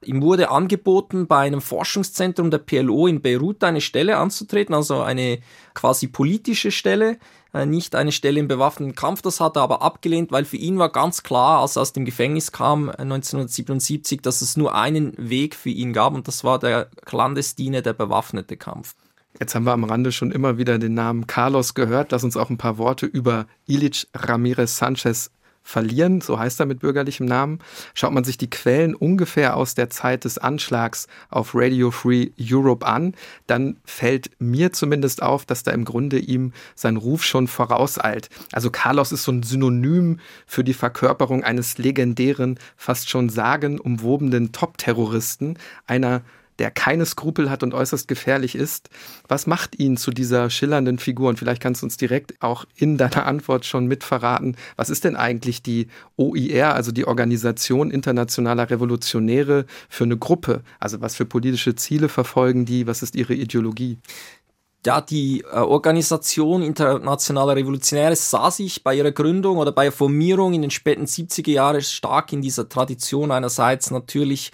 Ihm wurde angeboten, bei einem Forschungszentrum der PLO in Beirut eine Stelle anzutreten, also eine quasi politische Stelle, äh, nicht eine Stelle im bewaffneten Kampf. Das hat er aber abgelehnt, weil für ihn war ganz klar, als er aus dem Gefängnis kam 1977, äh, dass es nur einen Weg für ihn gab und das war der clandestine, der bewaffnete Kampf. Jetzt haben wir am Rande schon immer wieder den Namen Carlos gehört. Lass uns auch ein paar Worte über Ilich Ramirez Sanchez verlieren, so heißt er mit bürgerlichem Namen. Schaut man sich die Quellen ungefähr aus der Zeit des Anschlags auf Radio Free Europe an, dann fällt mir zumindest auf, dass da im Grunde ihm sein Ruf schon vorauseilt. Also Carlos ist so ein Synonym für die Verkörperung eines legendären, fast schon sagenumwobenen Top-Terroristen, einer der keine Skrupel hat und äußerst gefährlich ist. Was macht ihn zu dieser schillernden Figur? Und vielleicht kannst du uns direkt auch in deiner Antwort schon mitverraten, was ist denn eigentlich die OIR, also die Organisation internationaler Revolutionäre, für eine Gruppe? Also was für politische Ziele verfolgen die? Was ist ihre Ideologie? ja, die äh, Organisation Internationaler Revolutionäre sah sich bei ihrer Gründung oder bei ihrer Formierung in den späten 70er Jahren stark in dieser Tradition einerseits natürlich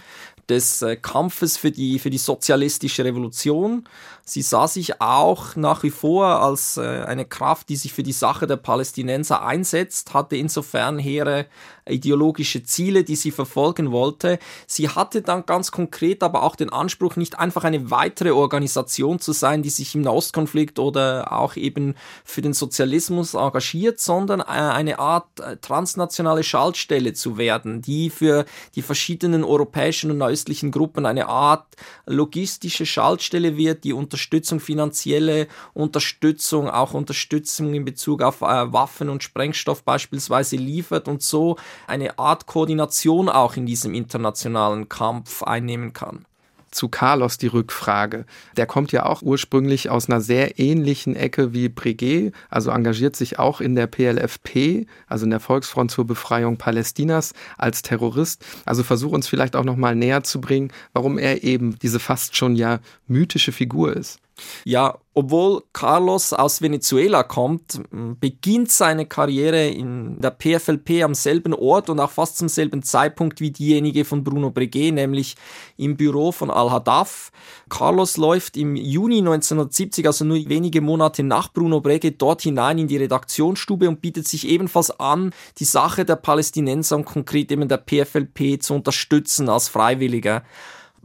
des äh, Kampfes für die, für die sozialistische Revolution. Sie sah sich auch nach wie vor als äh, eine Kraft, die sich für die Sache der Palästinenser einsetzt, hatte insofern hehre ideologische Ziele, die sie verfolgen wollte. Sie hatte dann ganz konkret aber auch den Anspruch, nicht einfach eine weitere Organisation zu sein, die sich im Nahostkonflikt oder auch eben für den Sozialismus engagiert, sondern äh, eine Art äh, transnationale Schaltstelle zu werden, die für die verschiedenen europäischen und östlichen Gruppen eine Art logistische Schaltstelle wird, die Unterstützung, finanzielle Unterstützung, auch Unterstützung in Bezug auf äh, Waffen und Sprengstoff beispielsweise liefert und so eine Art Koordination auch in diesem internationalen Kampf einnehmen kann zu Carlos die Rückfrage. Der kommt ja auch ursprünglich aus einer sehr ähnlichen Ecke wie Breguet, also engagiert sich auch in der PLFP, also in der Volksfront zur Befreiung Palästinas als Terrorist. Also versuch uns vielleicht auch noch mal näher zu bringen, warum er eben diese fast schon ja mythische Figur ist. Ja, obwohl Carlos aus Venezuela kommt, beginnt seine Karriere in der PFLP am selben Ort und auch fast zum selben Zeitpunkt wie diejenige von Bruno Breguet, nämlich im Büro von Al-Haddaf. Carlos läuft im Juni 1970, also nur wenige Monate nach Bruno Breguet, dort hinein in die Redaktionsstube und bietet sich ebenfalls an, die Sache der Palästinenser und konkret eben der PFLP zu unterstützen als Freiwilliger.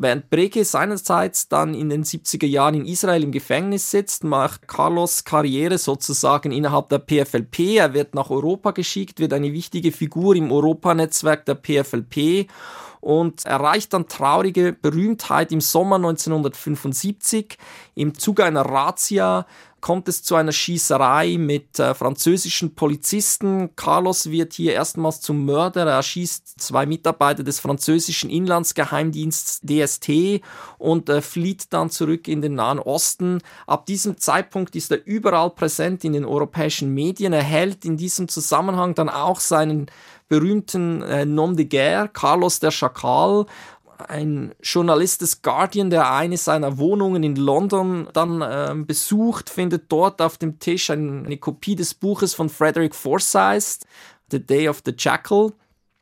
Während Breke seinerseits dann in den 70er Jahren in Israel im Gefängnis sitzt, macht Carlos Karriere sozusagen innerhalb der PFLP. Er wird nach Europa geschickt, wird eine wichtige Figur im Europanetzwerk der PFLP und erreicht dann traurige Berühmtheit im Sommer 1975 im Zuge einer Razzia kommt es zu einer Schießerei mit äh, französischen Polizisten. Carlos wird hier erstmals zum Mörder. Er schießt zwei Mitarbeiter des französischen Inlandsgeheimdienstes DST und äh, flieht dann zurück in den Nahen Osten. Ab diesem Zeitpunkt ist er überall präsent in den europäischen Medien. Er hält in diesem Zusammenhang dann auch seinen berühmten äh, Nom de Guerre, Carlos der Schakal, ein Journalist des Guardian, der eine seiner Wohnungen in London dann äh, besucht, findet dort auf dem Tisch ein, eine Kopie des Buches von Frederick Forsyth, The Day of the Jackal,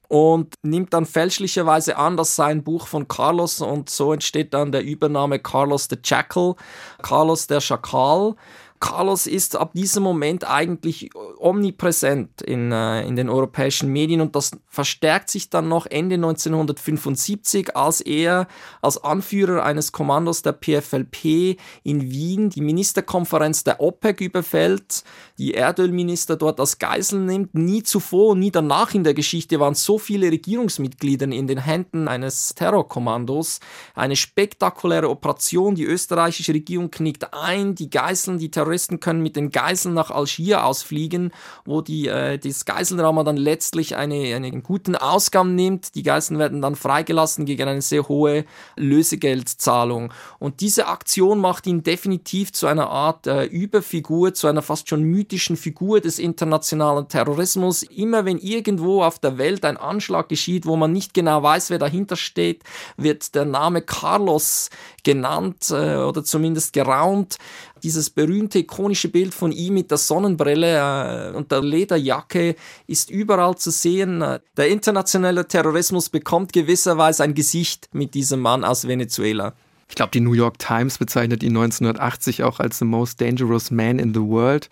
und nimmt dann fälschlicherweise an, das sei ein Buch von Carlos und so entsteht dann der Übernahme Carlos the Jackal, Carlos der Schakal. Carlos ist ab diesem Moment eigentlich omnipräsent in, äh, in den europäischen Medien und das verstärkt sich dann noch Ende 1975, als er als Anführer eines Kommandos der PFLP in Wien die Ministerkonferenz der OPEC überfällt, die Erdölminister dort als Geiseln nimmt. Nie zuvor und nie danach in der Geschichte waren so viele Regierungsmitglieder in den Händen eines Terrorkommandos. Eine spektakuläre Operation, die österreichische Regierung knickt ein, die Geiseln, die Terroristen Terroristen können mit den Geiseln nach Algier ausfliegen, wo die, äh, das Geiseldrama dann letztlich eine, einen guten Ausgang nimmt. Die Geiseln werden dann freigelassen gegen eine sehr hohe Lösegeldzahlung. Und diese Aktion macht ihn definitiv zu einer Art äh, Überfigur, zu einer fast schon mythischen Figur des internationalen Terrorismus. Immer wenn irgendwo auf der Welt ein Anschlag geschieht, wo man nicht genau weiß, wer dahinter steht, wird der Name Carlos genannt äh, oder zumindest geraunt dieses berühmte ikonische Bild von ihm mit der Sonnenbrille äh, und der Lederjacke ist überall zu sehen. Der internationale Terrorismus bekommt gewisserweise ein Gesicht mit diesem Mann aus Venezuela. Ich glaube, die New York Times bezeichnet ihn 1980 auch als the most dangerous man in the world.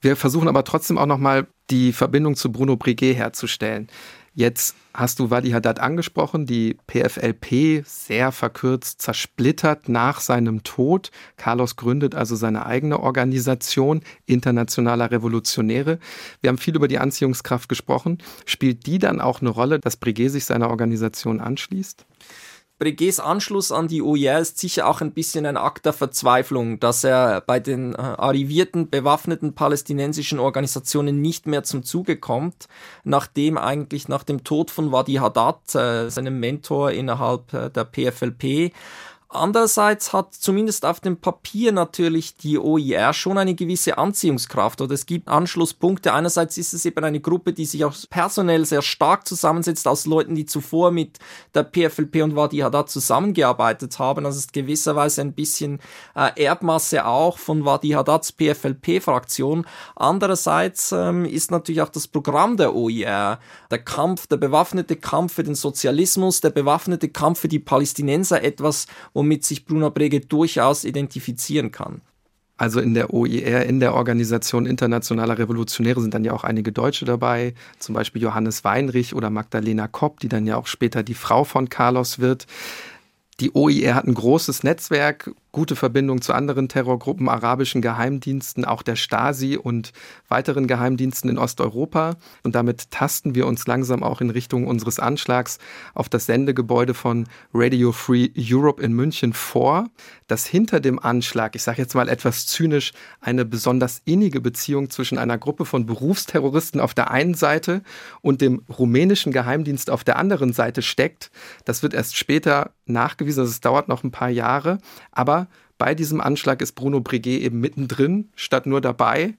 Wir versuchen aber trotzdem auch nochmal die Verbindung zu Bruno Breguet herzustellen. Jetzt hast du Wadi Haddad angesprochen, die PFLP sehr verkürzt zersplittert nach seinem Tod. Carlos gründet also seine eigene Organisation internationaler Revolutionäre. Wir haben viel über die Anziehungskraft gesprochen. Spielt die dann auch eine Rolle, dass Breguet sich seiner Organisation anschließt? Breguets Anschluss an die OIR ist sicher auch ein bisschen ein Akt der Verzweiflung, dass er bei den äh, arrivierten bewaffneten palästinensischen Organisationen nicht mehr zum Zuge kommt, nachdem eigentlich nach dem Tod von Wadi Haddad, äh, seinem Mentor innerhalb äh, der PFLP, Andererseits hat zumindest auf dem Papier natürlich die OIR schon eine gewisse Anziehungskraft oder es gibt Anschlusspunkte. Einerseits ist es eben eine Gruppe, die sich auch personell sehr stark zusammensetzt aus Leuten, die zuvor mit der PFLP und Wadi Haddad zusammengearbeitet haben. Also es ist gewisserweise ein bisschen äh, Erbmasse auch von Wadi Haddads PFLP-Fraktion. Andererseits ähm, ist natürlich auch das Programm der OIR, der Kampf, der bewaffnete Kampf für den Sozialismus, der bewaffnete Kampf für die Palästinenser etwas, womit sich Bruno Brege durchaus identifizieren kann. Also in der OIR, in der Organisation Internationaler Revolutionäre sind dann ja auch einige Deutsche dabei, zum Beispiel Johannes Weinrich oder Magdalena Kopp, die dann ja auch später die Frau von Carlos wird. Die OIR hat ein großes Netzwerk, gute Verbindung zu anderen Terrorgruppen, arabischen Geheimdiensten, auch der Stasi und weiteren Geheimdiensten in Osteuropa. Und damit tasten wir uns langsam auch in Richtung unseres Anschlags auf das Sendegebäude von Radio Free Europe in München vor, dass hinter dem Anschlag, ich sage jetzt mal etwas zynisch, eine besonders innige Beziehung zwischen einer Gruppe von Berufsterroristen auf der einen Seite und dem rumänischen Geheimdienst auf der anderen Seite steckt. Das wird erst später nachgewiesen, also es dauert noch ein paar Jahre, aber bei diesem Anschlag ist Bruno Breguet eben mittendrin, statt nur dabei.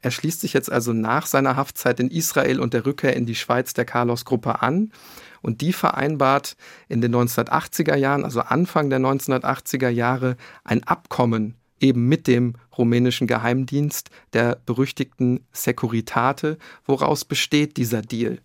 Er schließt sich jetzt also nach seiner Haftzeit in Israel und der Rückkehr in die Schweiz der Carlos-Gruppe an. Und die vereinbart in den 1980er Jahren, also Anfang der 1980er Jahre, ein Abkommen eben mit dem rumänischen Geheimdienst, der berüchtigten Securitate. Woraus besteht dieser Deal?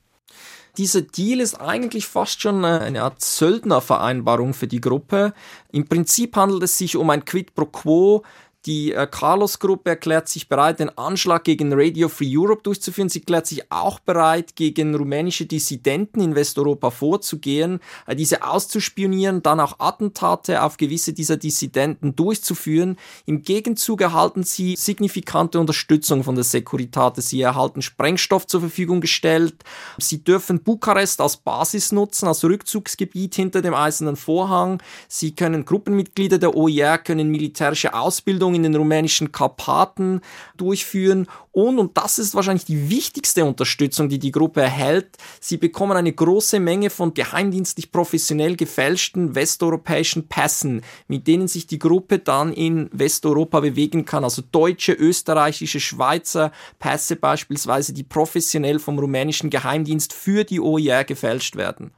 Dieser Deal ist eigentlich fast schon eine Art Söldnervereinbarung für die Gruppe. Im Prinzip handelt es sich um ein Quid pro Quo die äh, Carlos-Gruppe erklärt sich bereit, den Anschlag gegen Radio Free Europe durchzuführen. Sie erklärt sich auch bereit, gegen rumänische Dissidenten in Westeuropa vorzugehen, äh, diese auszuspionieren, dann auch Attentate auf gewisse dieser Dissidenten durchzuführen. Im Gegenzug erhalten sie signifikante Unterstützung von der Securitate. Sie erhalten Sprengstoff zur Verfügung gestellt. Sie dürfen Bukarest als Basis nutzen, als Rückzugsgebiet hinter dem Eisernen Vorhang. Sie können Gruppenmitglieder der OIR, können militärische Ausbildung in den rumänischen Karpaten durchführen. Und, und das ist wahrscheinlich die wichtigste Unterstützung, die die Gruppe erhält, sie bekommen eine große Menge von geheimdienstlich professionell gefälschten westeuropäischen Pässen, mit denen sich die Gruppe dann in Westeuropa bewegen kann. Also deutsche, österreichische, Schweizer Pässe beispielsweise, die professionell vom rumänischen Geheimdienst für die OIR gefälscht werden.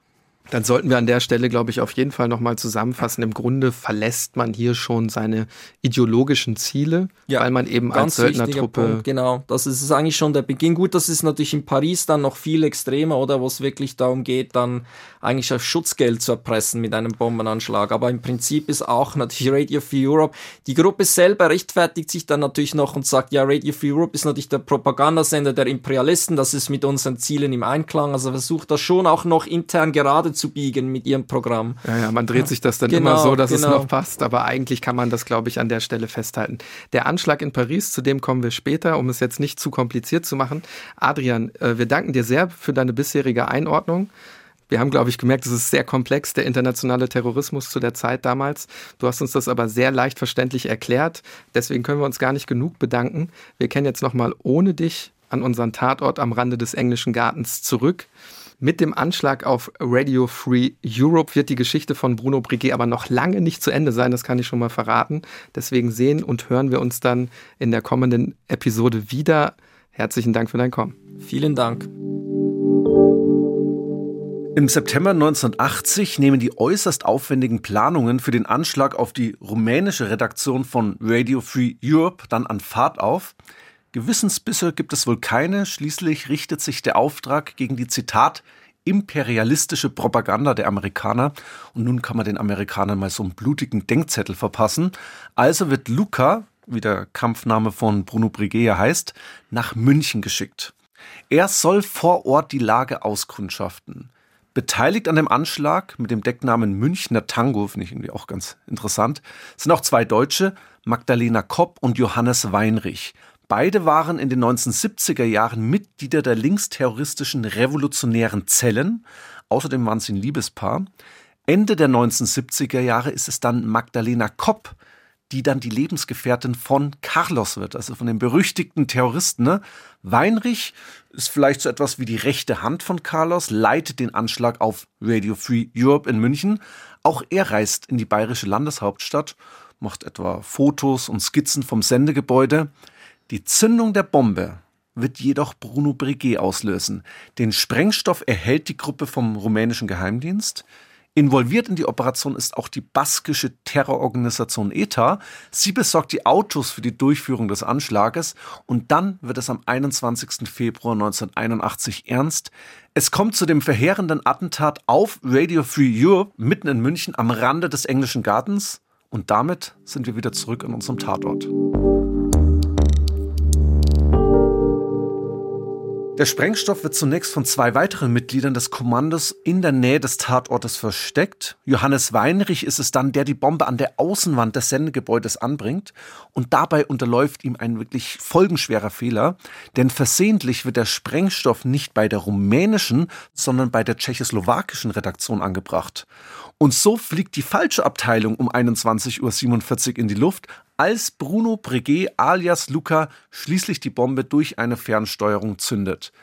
Dann sollten wir an der Stelle, glaube ich, auf jeden Fall nochmal zusammenfassen. Im Grunde verlässt man hier schon seine ideologischen Ziele, ja, weil man eben als Söldnertruppe. Genau, das ist eigentlich schon der Beginn. Gut, das ist natürlich in Paris dann noch viel extremer, oder wo es wirklich darum geht, dann eigentlich auf Schutzgeld zu erpressen mit einem Bombenanschlag. Aber im Prinzip ist auch natürlich Radio Free Europe. Die Gruppe selber rechtfertigt sich dann natürlich noch und sagt, ja, Radio Free Europe ist natürlich der Propagandasender der Imperialisten, das ist mit unseren Zielen im Einklang. Also versucht das schon auch noch intern gerade zu biegen mit ihrem Programm. Ja, ja, man dreht sich das dann genau, immer so, dass genau. es noch passt, aber eigentlich kann man das, glaube ich, an der Stelle festhalten. Der Anschlag in Paris, zu dem kommen wir später, um es jetzt nicht zu kompliziert zu machen. Adrian, äh, wir danken dir sehr für deine bisherige Einordnung. Wir haben, glaube ich, gemerkt, es ist sehr komplex, der internationale Terrorismus zu der Zeit damals. Du hast uns das aber sehr leicht verständlich erklärt. Deswegen können wir uns gar nicht genug bedanken. Wir kennen jetzt nochmal ohne dich an unseren Tatort am Rande des englischen Gartens zurück. Mit dem Anschlag auf Radio Free Europe wird die Geschichte von Bruno Breguet aber noch lange nicht zu Ende sein, das kann ich schon mal verraten. Deswegen sehen und hören wir uns dann in der kommenden Episode wieder. Herzlichen Dank für dein Kommen. Vielen Dank. Im September 1980 nehmen die äußerst aufwendigen Planungen für den Anschlag auf die rumänische Redaktion von Radio Free Europe dann an Fahrt auf. Gewissensbisse gibt es wohl keine, schließlich richtet sich der Auftrag gegen die Zitat imperialistische Propaganda der Amerikaner und nun kann man den Amerikanern mal so einen blutigen Denkzettel verpassen. Also wird Luca, wie der Kampfname von Bruno Brigea heißt, nach München geschickt. Er soll vor Ort die Lage auskundschaften. Beteiligt an dem Anschlag mit dem Decknamen Münchner Tango, finde ich irgendwie auch ganz interessant, sind auch zwei Deutsche, Magdalena Kopp und Johannes Weinrich. Beide waren in den 1970er Jahren Mitglieder der linksterroristischen revolutionären Zellen. Außerdem waren sie ein Liebespaar. Ende der 1970er Jahre ist es dann Magdalena Kopp, die dann die Lebensgefährtin von Carlos wird, also von dem berüchtigten Terroristen. Ne? Weinrich ist vielleicht so etwas wie die rechte Hand von Carlos, leitet den Anschlag auf Radio Free Europe in München. Auch er reist in die bayerische Landeshauptstadt, macht etwa Fotos und Skizzen vom Sendegebäude. Die Zündung der Bombe wird jedoch Bruno Breguet auslösen. Den Sprengstoff erhält die Gruppe vom rumänischen Geheimdienst. Involviert in die Operation ist auch die baskische Terrororganisation ETA. Sie besorgt die Autos für die Durchführung des Anschlages und dann wird es am 21. Februar 1981 ernst. Es kommt zu dem verheerenden Attentat auf Radio Free Europe mitten in München am Rande des englischen Gartens und damit sind wir wieder zurück an unserem Tatort. Der Sprengstoff wird zunächst von zwei weiteren Mitgliedern des Kommandos in der Nähe des Tatortes versteckt. Johannes Weinrich ist es dann, der die Bombe an der Außenwand des Sendegebäudes anbringt. Und dabei unterläuft ihm ein wirklich folgenschwerer Fehler, denn versehentlich wird der Sprengstoff nicht bei der rumänischen, sondern bei der tschechoslowakischen Redaktion angebracht. Und so fliegt die falsche Abteilung um 21.47 Uhr in die Luft, als Bruno Breguet alias Luca schließlich die Bombe durch eine Fernsteuerung zündet.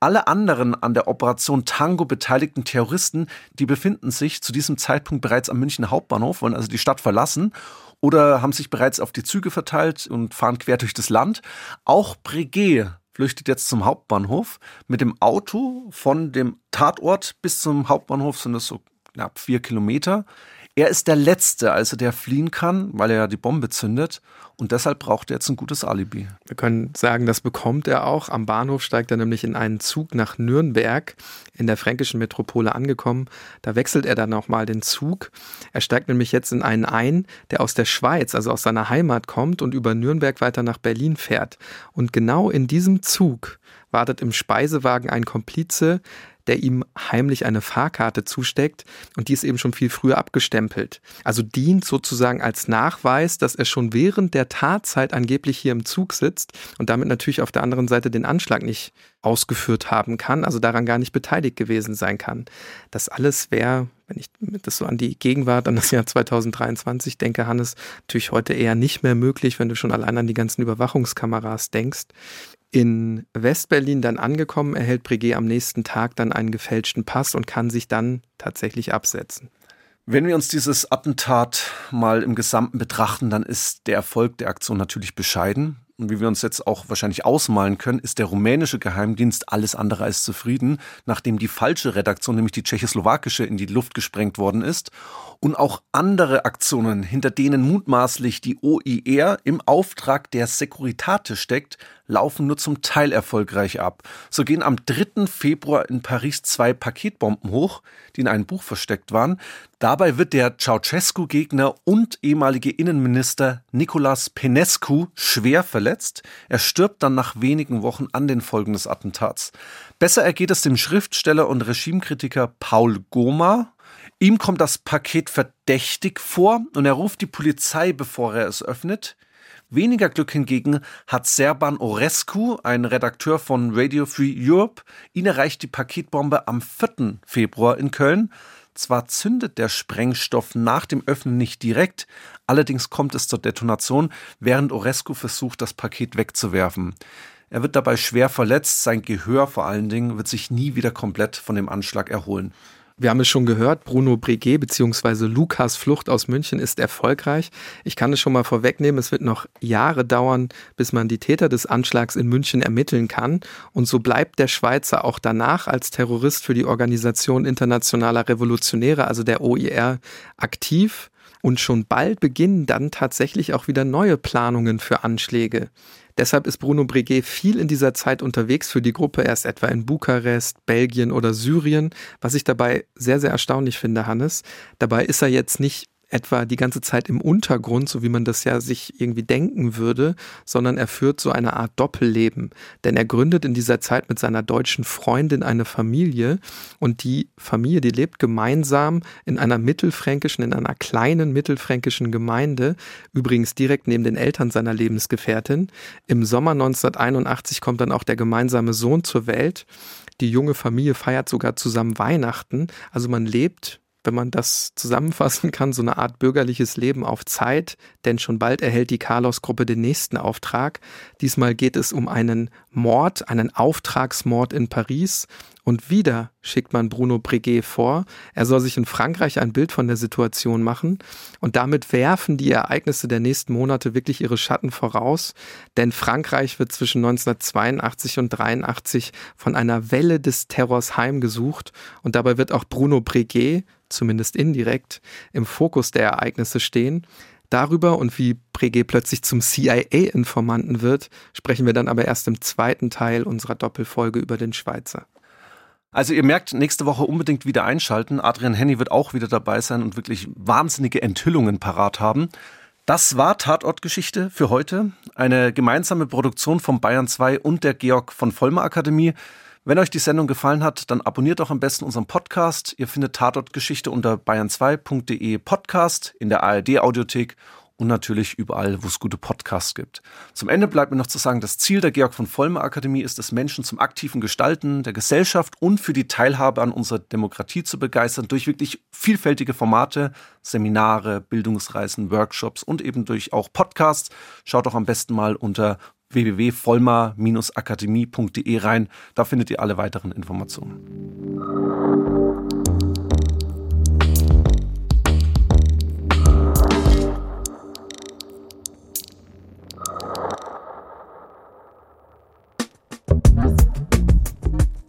Alle anderen an der Operation Tango beteiligten Terroristen, die befinden sich zu diesem Zeitpunkt bereits am München Hauptbahnhof, wollen also die Stadt verlassen oder haben sich bereits auf die Züge verteilt und fahren quer durch das Land. Auch Breguet flüchtet jetzt zum Hauptbahnhof. Mit dem Auto von dem Tatort bis zum Hauptbahnhof sind es so knapp vier Kilometer. Er ist der Letzte, also der fliehen kann, weil er ja die Bombe zündet. Und deshalb braucht er jetzt ein gutes Alibi. Wir können sagen, das bekommt er auch. Am Bahnhof steigt er nämlich in einen Zug nach Nürnberg, in der fränkischen Metropole angekommen. Da wechselt er dann auch mal den Zug. Er steigt nämlich jetzt in einen ein, der aus der Schweiz, also aus seiner Heimat kommt und über Nürnberg weiter nach Berlin fährt. Und genau in diesem Zug wartet im Speisewagen ein Komplize, der ihm heimlich eine Fahrkarte zusteckt und die ist eben schon viel früher abgestempelt. Also dient sozusagen als Nachweis, dass er schon während der Tatzeit angeblich hier im Zug sitzt und damit natürlich auf der anderen Seite den Anschlag nicht ausgeführt haben kann, also daran gar nicht beteiligt gewesen sein kann. Das alles wäre, wenn ich das so an die Gegenwart, an das Jahr 2023 denke, Hannes, natürlich heute eher nicht mehr möglich, wenn du schon allein an die ganzen Überwachungskameras denkst. In Westberlin dann angekommen, erhält Breguet am nächsten Tag dann einen gefälschten Pass und kann sich dann tatsächlich absetzen. Wenn wir uns dieses Attentat mal im Gesamten betrachten, dann ist der Erfolg der Aktion natürlich bescheiden. Und wie wir uns jetzt auch wahrscheinlich ausmalen können, ist der rumänische Geheimdienst alles andere als zufrieden, nachdem die falsche Redaktion, nämlich die tschechoslowakische, in die Luft gesprengt worden ist. Und auch andere Aktionen, hinter denen mutmaßlich die OIR im Auftrag der Securitate steckt, laufen nur zum Teil erfolgreich ab. So gehen am 3. Februar in Paris zwei Paketbomben hoch, die in einem Buch versteckt waren. Dabei wird der Ceausescu-Gegner und ehemalige Innenminister Nicolas Penescu schwer verletzt. Er stirbt dann nach wenigen Wochen an den Folgen des Attentats. Besser ergeht es dem Schriftsteller und Regimekritiker Paul Goma. Ihm kommt das Paket verdächtig vor und er ruft die Polizei, bevor er es öffnet. Weniger Glück hingegen hat Serban Orescu, ein Redakteur von Radio Free Europe. Ihn erreicht die Paketbombe am 4. Februar in Köln. Zwar zündet der Sprengstoff nach dem Öffnen nicht direkt, allerdings kommt es zur Detonation, während Orescu versucht, das Paket wegzuwerfen. Er wird dabei schwer verletzt, sein Gehör vor allen Dingen wird sich nie wieder komplett von dem Anschlag erholen. Wir haben es schon gehört, Bruno Breguet bzw. Lukas Flucht aus München ist erfolgreich. Ich kann es schon mal vorwegnehmen, es wird noch Jahre dauern, bis man die Täter des Anschlags in München ermitteln kann. Und so bleibt der Schweizer auch danach als Terrorist für die Organisation Internationaler Revolutionäre, also der OIR, aktiv. Und schon bald beginnen dann tatsächlich auch wieder neue Planungen für Anschläge. Deshalb ist Bruno Breguet viel in dieser Zeit unterwegs für die Gruppe, erst etwa in Bukarest, Belgien oder Syrien. Was ich dabei sehr, sehr erstaunlich finde, Hannes, dabei ist er jetzt nicht etwa die ganze Zeit im Untergrund, so wie man das ja sich irgendwie denken würde, sondern er führt so eine Art Doppelleben. Denn er gründet in dieser Zeit mit seiner deutschen Freundin eine Familie und die Familie, die lebt gemeinsam in einer mittelfränkischen, in einer kleinen mittelfränkischen Gemeinde, übrigens direkt neben den Eltern seiner Lebensgefährtin. Im Sommer 1981 kommt dann auch der gemeinsame Sohn zur Welt. Die junge Familie feiert sogar zusammen Weihnachten. Also man lebt wenn man das zusammenfassen kann, so eine Art bürgerliches Leben auf Zeit, denn schon bald erhält die Carlos-Gruppe den nächsten Auftrag. Diesmal geht es um einen Mord, einen Auftragsmord in Paris. Und wieder schickt man Bruno Breguet vor, er soll sich in Frankreich ein Bild von der Situation machen. Und damit werfen die Ereignisse der nächsten Monate wirklich ihre Schatten voraus. Denn Frankreich wird zwischen 1982 und 83 von einer Welle des Terrors heimgesucht. Und dabei wird auch Bruno Breguet, zumindest indirekt, im Fokus der Ereignisse stehen. Darüber und wie Breguet plötzlich zum CIA-Informanten wird, sprechen wir dann aber erst im zweiten Teil unserer Doppelfolge über den Schweizer. Also ihr merkt, nächste Woche unbedingt wieder einschalten. Adrian Henny wird auch wieder dabei sein und wirklich wahnsinnige Enthüllungen parat haben. Das war Tatortgeschichte für heute. Eine gemeinsame Produktion von Bayern 2 und der Georg von Vollmer Akademie. Wenn euch die Sendung gefallen hat, dann abonniert doch am besten unseren Podcast. Ihr findet Tatortgeschichte unter bayern2.de Podcast in der ARD Audiothek und natürlich überall, wo es gute Podcasts gibt. Zum Ende bleibt mir noch zu sagen, das Ziel der Georg von Vollmer Akademie ist es, Menschen zum aktiven Gestalten der Gesellschaft und für die Teilhabe an unserer Demokratie zu begeistern durch wirklich vielfältige Formate, Seminare, Bildungsreisen, Workshops und eben durch auch Podcasts. Schaut doch am besten mal unter www.vollmer-akademie.de rein. Da findet ihr alle weiteren Informationen.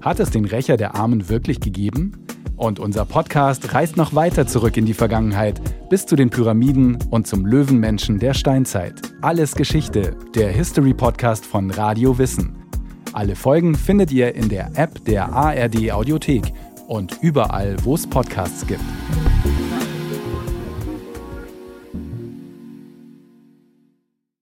Hat es den Rächer der Armen wirklich gegeben? Und unser Podcast reist noch weiter zurück in die Vergangenheit, bis zu den Pyramiden und zum Löwenmenschen der Steinzeit. Alles Geschichte, der History Podcast von Radio Wissen. Alle Folgen findet ihr in der App der ARD Audiothek und überall, wo es Podcasts gibt.